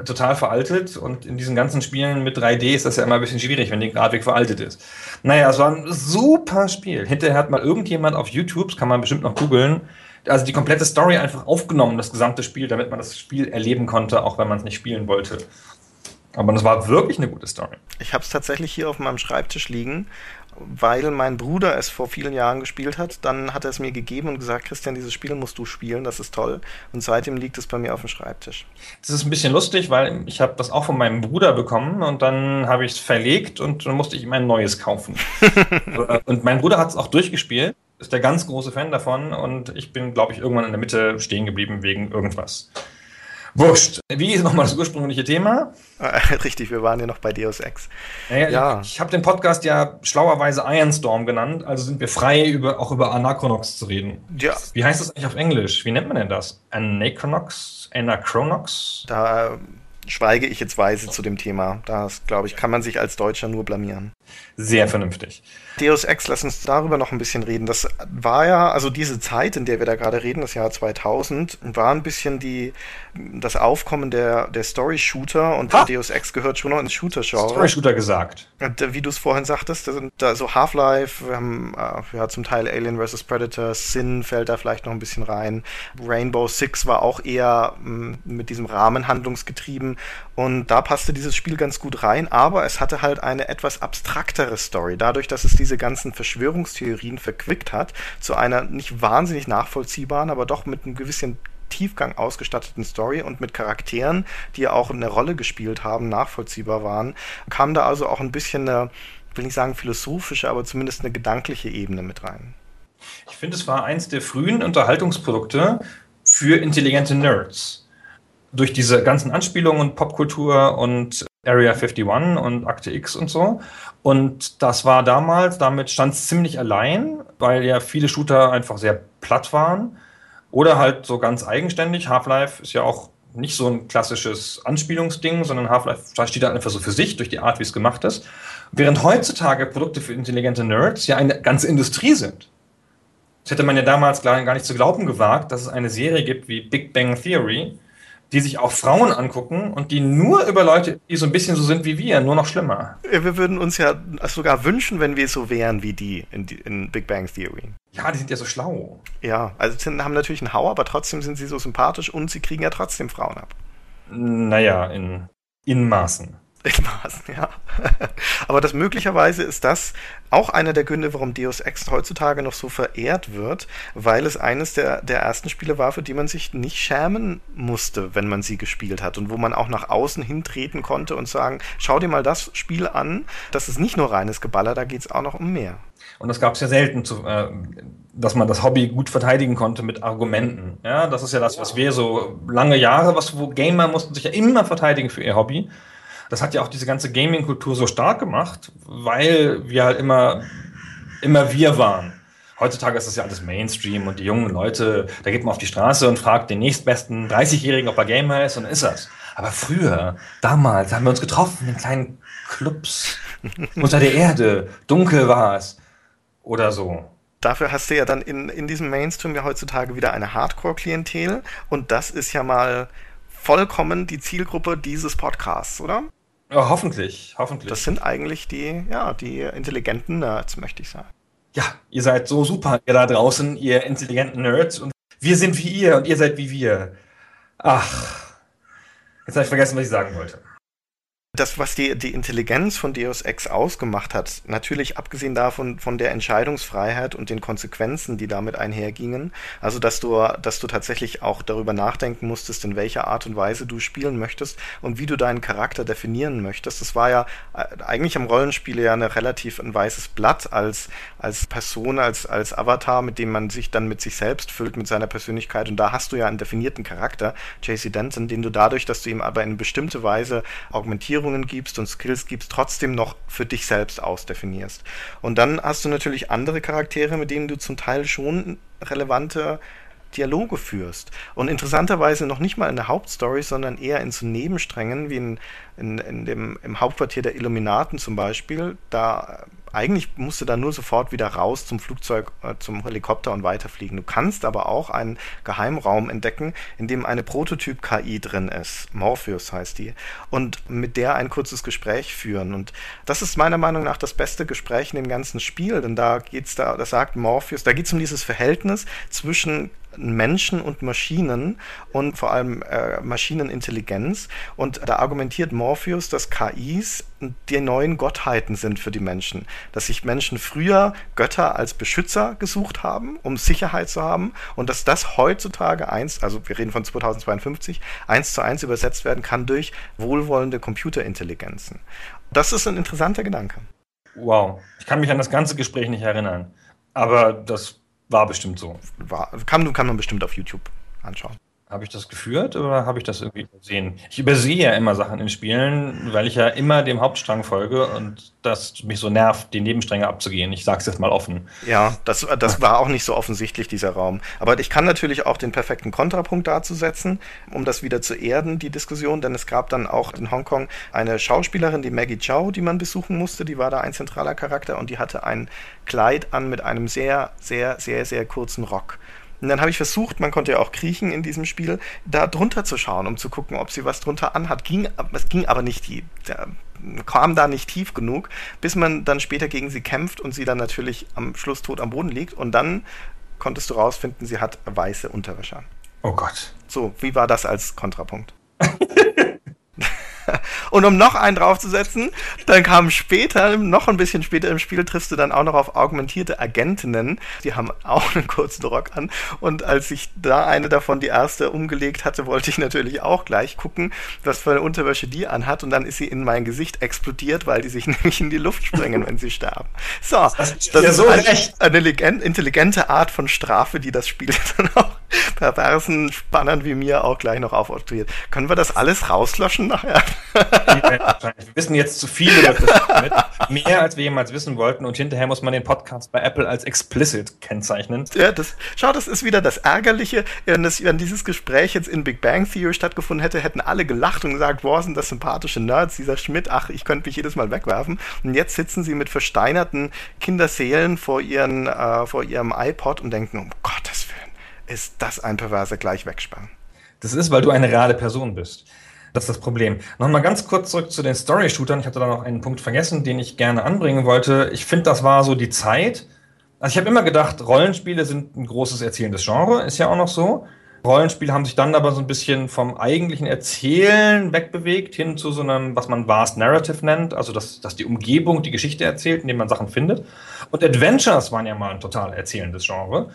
total veraltet. Und in diesen ganzen Spielen mit 3D ist das ja immer ein bisschen schwierig, wenn die Grafik veraltet ist. Naja, es war ein super Spiel. Hinterher hat mal irgendjemand auf YouTube, das kann man bestimmt noch googeln, also die komplette Story einfach aufgenommen, das gesamte Spiel, damit man das Spiel erleben konnte, auch wenn man es nicht spielen wollte. Aber das war wirklich eine gute Story. Ich habe es tatsächlich hier auf meinem Schreibtisch liegen, weil mein Bruder es vor vielen Jahren gespielt hat. Dann hat er es mir gegeben und gesagt, Christian, dieses Spiel musst du spielen, das ist toll. Und seitdem liegt es bei mir auf dem Schreibtisch. Das ist ein bisschen lustig, weil ich habe das auch von meinem Bruder bekommen und dann habe ich es verlegt und dann musste ich ihm ein neues kaufen. <laughs> und mein Bruder hat es auch durchgespielt ist der ganz große Fan davon und ich bin, glaube ich, irgendwann in der Mitte stehen geblieben wegen irgendwas. Wurscht. Wie ist nochmal das ursprüngliche Thema? <laughs> Richtig, wir waren ja noch bei Deus Ex. Naja, ja. Ich, ich habe den Podcast ja schlauerweise Ironstorm genannt, also sind wir frei, über, auch über Anachronox zu reden. Ja. Wie heißt das eigentlich auf Englisch? Wie nennt man denn das? Anachronox? Anachronox? Da schweige ich jetzt weise zu dem Thema. Das, glaube ich, kann man sich als Deutscher nur blamieren. Sehr vernünftig. Deus Ex, lass uns darüber noch ein bisschen reden. Das war ja, also diese Zeit, in der wir da gerade reden, das Jahr 2000, war ein bisschen die, das Aufkommen der, der Story-Shooter und ha! Deus Ex gehört schon noch ins Shooter-Genre. Story-Shooter gesagt. Wie du es vorhin sagtest, da sind da so Half-Life, wir haben äh, ja, zum Teil Alien vs. Predator, Sin fällt da vielleicht noch ein bisschen rein. Rainbow Six war auch eher mh, mit diesem Rahmenhandlungsgetrieben und da passte dieses Spiel ganz gut rein, aber es hatte halt eine etwas abstraktere Story. Dadurch, dass es diese ganzen Verschwörungstheorien verquickt hat, zu einer nicht wahnsinnig nachvollziehbaren, aber doch mit einem gewissen Tiefgang ausgestatteten Story und mit Charakteren, die ja auch eine Rolle gespielt haben, nachvollziehbar waren, kam da also auch ein bisschen eine, will nicht sagen philosophische, aber zumindest eine gedankliche Ebene mit rein. Ich finde, es war eins der frühen Unterhaltungsprodukte für intelligente Nerds durch diese ganzen Anspielungen, Popkultur und Area 51 und Akte X und so. Und das war damals, damit stand es ziemlich allein, weil ja viele Shooter einfach sehr platt waren. Oder halt so ganz eigenständig. Half-Life ist ja auch nicht so ein klassisches Anspielungsding, sondern Half-Life steht da einfach so für sich durch die Art, wie es gemacht ist. Während heutzutage Produkte für intelligente Nerds ja eine ganze Industrie sind. Das hätte man ja damals gar nicht zu glauben gewagt, dass es eine Serie gibt wie Big Bang Theory, die sich auch Frauen angucken und die nur über Leute, die so ein bisschen so sind wie wir, nur noch schlimmer. Wir würden uns ja sogar wünschen, wenn wir so wären wie die in, in Big Bang Theory. Ja, die sind ja so schlau. Ja, also sie haben natürlich einen Hau, aber trotzdem sind sie so sympathisch und sie kriegen ja trotzdem Frauen ab. Naja, in, in Maßen. In Maßen, ja. <laughs> Aber das möglicherweise ist das auch einer der Gründe, warum Deus Ex heutzutage noch so verehrt wird, weil es eines der, der ersten Spiele war, für die man sich nicht schämen musste, wenn man sie gespielt hat und wo man auch nach außen hintreten konnte und sagen, schau dir mal das Spiel an, das ist nicht nur reines Geballer, da geht es auch noch um mehr. Und das gab es ja selten, zu, äh, dass man das Hobby gut verteidigen konnte mit Argumenten. Ja, das ist ja das, was wir so lange Jahre, was wo Gamer mussten sich ja immer verteidigen für ihr Hobby das hat ja auch diese ganze Gaming-Kultur so stark gemacht, weil wir halt immer, immer wir waren. Heutzutage ist das ja alles Mainstream und die jungen Leute, da geht man auf die Straße und fragt den nächstbesten 30-Jährigen, ob er Gamer ist und dann ist das. Aber früher, damals, haben wir uns getroffen in kleinen Clubs <laughs> unter der Erde. Dunkel war es. Oder so. Dafür hast du ja dann in, in diesem Mainstream ja heutzutage wieder eine Hardcore-Klientel und das ist ja mal vollkommen die Zielgruppe dieses Podcasts, oder? Ja, hoffentlich, hoffentlich. Das sind eigentlich die, ja, die intelligenten Nerds, möchte ich sagen. Ja, ihr seid so super, ihr da draußen, ihr intelligenten Nerds. Und Wir sind wie ihr und ihr seid wie wir. Ach, jetzt habe ich vergessen, was ich sagen wollte das, was die, die Intelligenz von Deus Ex ausgemacht hat, natürlich abgesehen davon von der Entscheidungsfreiheit und den Konsequenzen, die damit einhergingen, also dass du, dass du tatsächlich auch darüber nachdenken musstest, in welcher Art und Weise du spielen möchtest und wie du deinen Charakter definieren möchtest. Das war ja äh, eigentlich am Rollenspiel ja eine relativ ein weißes Blatt als, als Person, als, als Avatar, mit dem man sich dann mit sich selbst füllt, mit seiner Persönlichkeit. Und da hast du ja einen definierten Charakter, JC Denton, den du dadurch, dass du ihm aber in bestimmte Weise augmentierst, Orientierungen gibst und Skills gibst, trotzdem noch für dich selbst ausdefinierst. Und dann hast du natürlich andere Charaktere, mit denen du zum Teil schon relevante Dialoge führst. Und interessanterweise noch nicht mal in der Hauptstory, sondern eher in so Nebensträngen, wie in, in, in dem, im Hauptquartier der Illuminaten zum Beispiel. Da eigentlich musst du dann nur sofort wieder raus zum Flugzeug, äh, zum Helikopter und weiterfliegen. Du kannst aber auch einen Geheimraum entdecken, in dem eine Prototyp-KI drin ist. Morpheus heißt die. Und mit der ein kurzes Gespräch führen. Und das ist meiner Meinung nach das beste Gespräch in dem ganzen Spiel, denn da geht's da, das sagt Morpheus, da geht es um dieses Verhältnis zwischen Menschen und Maschinen und vor allem äh, Maschinenintelligenz. Und da argumentiert Morpheus, dass KIs die neuen Gottheiten sind für die Menschen. Dass sich Menschen früher Götter als Beschützer gesucht haben, um Sicherheit zu haben und dass das heutzutage eins, also wir reden von 2052, eins zu eins übersetzt werden kann durch wohlwollende Computerintelligenzen. Das ist ein interessanter Gedanke. Wow, ich kann mich an das ganze Gespräch nicht erinnern. Aber das war bestimmt so. War, kann, kann man bestimmt auf YouTube anschauen. Habe ich das geführt oder habe ich das irgendwie übersehen? Ich übersehe ja immer Sachen in Spielen, weil ich ja immer dem Hauptstrang folge und das mich so nervt, die Nebenstränge abzugehen. Ich sage es jetzt mal offen. Ja, das, das war auch nicht so offensichtlich, dieser Raum. Aber ich kann natürlich auch den perfekten Kontrapunkt dazu setzen, um das wieder zu erden, die Diskussion, denn es gab dann auch in Hongkong eine Schauspielerin, die Maggie Chow, die man besuchen musste, die war da ein zentraler Charakter und die hatte ein Kleid an mit einem sehr, sehr, sehr, sehr kurzen Rock. Und dann habe ich versucht, man konnte ja auch kriechen in diesem Spiel, da drunter zu schauen, um zu gucken, ob sie was drunter anhat. Ging, es ging aber nicht, die, der, kam da nicht tief genug, bis man dann später gegen sie kämpft und sie dann natürlich am Schluss tot am Boden liegt. Und dann konntest du rausfinden, sie hat weiße Unterwäsche. Oh Gott. So, wie war das als Kontrapunkt? <laughs> <laughs> Und um noch einen draufzusetzen, dann kam später, noch ein bisschen später im Spiel, triffst du dann auch noch auf augmentierte Agentinnen. Die haben auch einen kurzen Rock an. Und als ich da eine davon, die erste, umgelegt hatte, wollte ich natürlich auch gleich gucken, was für eine Unterwäsche die anhat. Und dann ist sie in mein Gesicht explodiert, weil die sich <laughs> nämlich in die Luft sprengen, wenn sie sterben. So, das, ist, das ist so eine, eine intelligente Art von Strafe, die das Spiel <laughs> dann auch <laughs> perversen Spannern wie mir auch gleich noch aufoktroyiert. Können wir das alles rauslöschen nachher? wir wissen jetzt zu viel über das Mehr als wir jemals wissen wollten und hinterher muss man den Podcast bei Apple als explicit kennzeichnen. Ja, das, schau, das ist wieder das Ärgerliche. Wenn, das, wenn dieses Gespräch jetzt in Big Bang Theory stattgefunden hätte, hätten alle gelacht und gesagt, boah, sind das sympathische Nerds, dieser Schmidt, ach, ich könnte mich jedes Mal wegwerfen. Und jetzt sitzen sie mit versteinerten Kinderseelen vor, ihren, äh, vor ihrem iPod und denken, um Gottes Willen, ist das ein perverser gleich. Das ist, weil du eine reale Person bist. Das ist das Problem. Nochmal ganz kurz zurück zu den Story-Shootern. Ich hatte da noch einen Punkt vergessen, den ich gerne anbringen wollte. Ich finde, das war so die Zeit. Also ich habe immer gedacht, Rollenspiele sind ein großes erzählendes Genre, ist ja auch noch so. Rollenspiele haben sich dann aber so ein bisschen vom eigentlichen Erzählen wegbewegt hin zu so einem, was man Vast Narrative nennt, also dass, dass die Umgebung die Geschichte erzählt, indem man Sachen findet. Und Adventures waren ja mal ein total erzählendes Genre.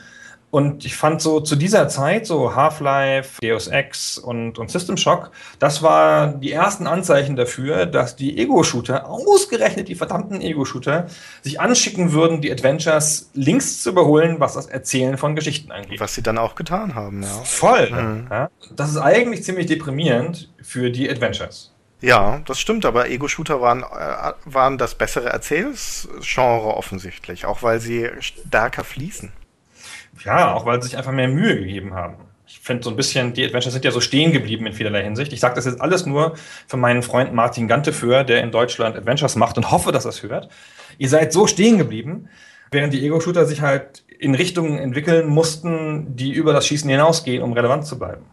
Und ich fand so zu dieser Zeit, so Half-Life, Deus Ex und, und System Shock, das war die ersten Anzeichen dafür, dass die Ego-Shooter, ausgerechnet die verdammten Ego-Shooter, sich anschicken würden, die Adventures links zu überholen, was das Erzählen von Geschichten angeht. Was sie dann auch getan haben, ja. Voll. Mhm. Ja. Das ist eigentlich ziemlich deprimierend für die Adventures. Ja, das stimmt, aber Ego-Shooter waren, äh, waren das bessere Erzählsgenre offensichtlich, auch weil sie stärker fließen. Ja, auch weil sie sich einfach mehr Mühe gegeben haben. Ich finde so ein bisschen, die Adventures sind ja so stehen geblieben in vielerlei Hinsicht. Ich sage das jetzt alles nur für meinen Freund Martin Ganteföhr, der in Deutschland Adventures macht und hoffe, dass er es hört. Ihr seid so stehen geblieben, während die Ego-Shooter sich halt in Richtungen entwickeln mussten, die über das Schießen hinausgehen, um relevant zu bleiben.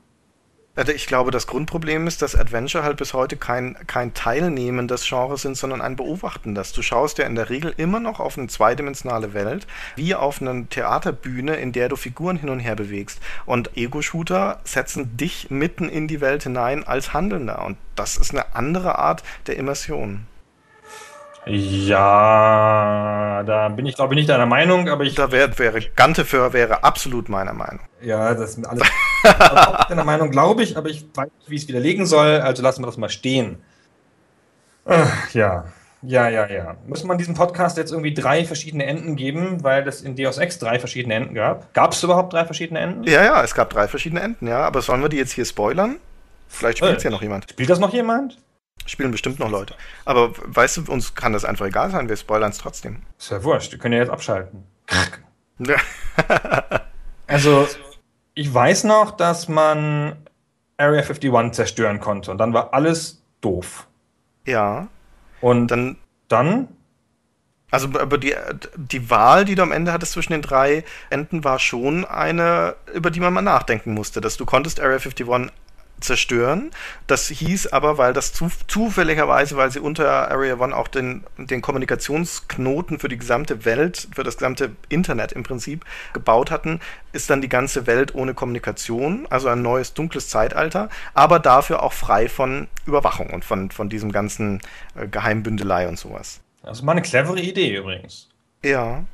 Also ich glaube, das Grundproblem ist, dass Adventure halt bis heute kein, kein Teilnehmen des Genres sind, sondern ein Beobachten. Dass du schaust ja in der Regel immer noch auf eine zweidimensionale Welt, wie auf eine Theaterbühne, in der du Figuren hin und her bewegst. Und Ego-Shooter setzen dich mitten in die Welt hinein als Handelnder. Und das ist eine andere Art der Immersion. Ja, da bin ich glaube ich nicht deiner Meinung, aber ich. Da wäre wäre Ganteföhr wäre absolut meiner Meinung. Ja, das sind alles <laughs> auch deiner Meinung, glaube ich, aber ich weiß nicht, wie ich es widerlegen soll, also lassen wir das mal stehen. Ach, ja. Ja, ja, ja. Muss man diesem Podcast jetzt irgendwie drei verschiedene Enden geben, weil es in Deus Ex drei verschiedene Enden gab? Gab es überhaupt drei verschiedene Enden? Ja, ja, es gab drei verschiedene Enden, ja. Aber sollen wir die jetzt hier spoilern? Vielleicht spielt es Äh, ja noch jemand. Spielt das noch jemand? Spielen bestimmt noch Leute. Aber weißt du, uns kann das einfach egal sein, wir spoilern es trotzdem. Ist ja wurscht, wir können ja jetzt abschalten. <laughs> Also, ich weiß noch, dass man Area 51 zerstören konnte und dann war alles doof. ja, Und dann, dann also aber die, die Wahl, die du am Ende hattest zwischen den drei Enden, war schon eine, über die man mal nachdenken musste. Dass du konntest Area 51 zerstören. Das hieß aber, weil das zu, zufälligerweise, weil sie unter Area 1 auch den, den Kommunikationsknoten für die gesamte Welt, für das gesamte Internet im Prinzip gebaut hatten, ist dann die ganze Welt ohne Kommunikation, also ein neues dunkles Zeitalter, aber dafür auch frei von Überwachung und von, von diesem ganzen äh, Geheimbündelei und sowas. Das war eine clevere Idee übrigens. Ja.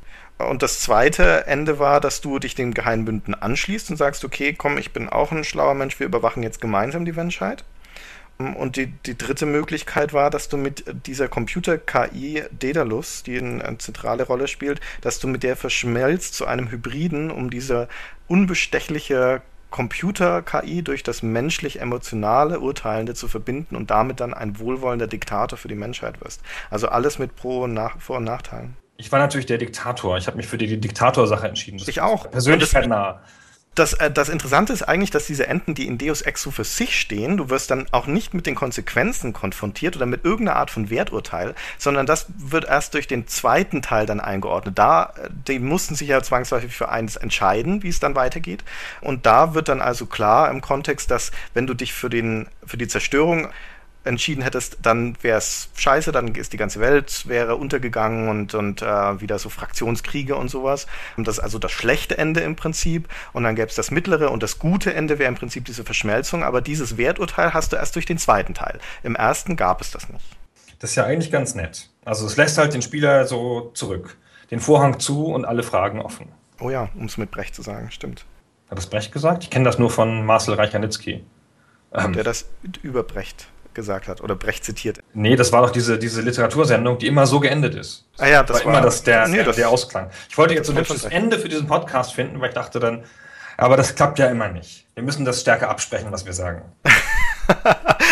Und das zweite Ende war, dass du dich den Geheimbünden anschließt und sagst, okay, komm, ich bin auch ein schlauer Mensch, wir überwachen jetzt gemeinsam die Menschheit. Und die, die dritte Möglichkeit war, dass du mit dieser Computer-KI Daedalus, die eine, eine zentrale Rolle spielt, dass du mit der verschmelzt zu einem Hybriden, um diese unbestechliche Computer-KI durch das menschlich-emotionale Urteilende zu verbinden und damit dann ein wohlwollender Diktator für die Menschheit wirst. Also alles mit Pro- und Nach Vor- und Nachteilen. Ich war natürlich der Diktator. Ich habe mich für die Diktatorsache entschieden. Das Ich auch. Persönlichkeit nah. Das, äh, das Interessante ist eigentlich, dass diese Enden, die in Deus Ex so für sich stehen, du wirst dann auch nicht mit den Konsequenzen konfrontiert oder mit irgendeiner Art von Werturteil, sondern das wird erst durch den zweiten Teil dann eingeordnet. Da, äh, die mussten sich ja zwangsläufig für eins entscheiden, wie es dann weitergeht. Und da wird dann also klar im Kontext, dass wenn du dich für den, für die Zerstörung entschieden hättest, dann wäre es scheiße, dann ist die ganze Welt wäre untergegangen und, und äh, wieder so Fraktionskriege und sowas. Und das ist also das schlechte Ende im Prinzip. Und dann gäbe es das mittlere und das gute Ende wäre im Prinzip diese Verschmelzung. Aber dieses Werturteil hast du erst durch den zweiten Teil. Im ersten gab es das nicht. Das ist ja eigentlich ganz nett. Also es lässt halt den Spieler so zurück. Den Vorhang zu und alle Fragen offen. Oh ja, um es mit Brecht zu sagen, stimmt. Hat das Brecht gesagt? Ich kenne das nur von Marcel Reich-Ranitzky. Ähm, Der das über Brecht gesagt hat oder Brecht zitiert. nee, das war doch diese, diese Literatursendung, die immer so geendet ist. Ah ja, das war, war- immer das, der, Nee, der, das- der Ausklang. Ich wollte jetzt so ein das Ende für diesen Podcast finden, weil ich dachte dann, aber das klappt ja immer nicht. Wir müssen das stärker absprechen, was wir sagen. <laughs>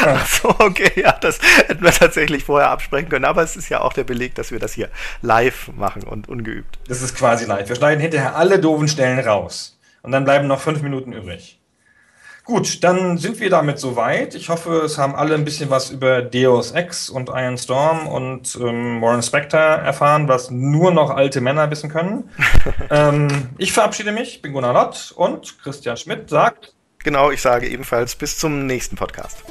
Ach so, okay, ja, das hätten wir tatsächlich vorher absprechen können. Aber es ist ja auch der Beleg, dass wir das hier live machen und ungeübt. Das ist quasi live. Wir schneiden hinterher alle doofen Stellen raus. Und dann bleiben noch fünf Minuten übrig. Gut, dann sind wir damit soweit. Ich hoffe, es haben alle ein bisschen was über Deus Ex und Iron Storm und ähm, Warren Spector erfahren, was nur noch alte Männer wissen können. <laughs> ähm, ich verabschiede mich, ich bin Gunnar Lott und Christian Schmidt sagt, Genau, ich sage ebenfalls bis zum nächsten Podcast.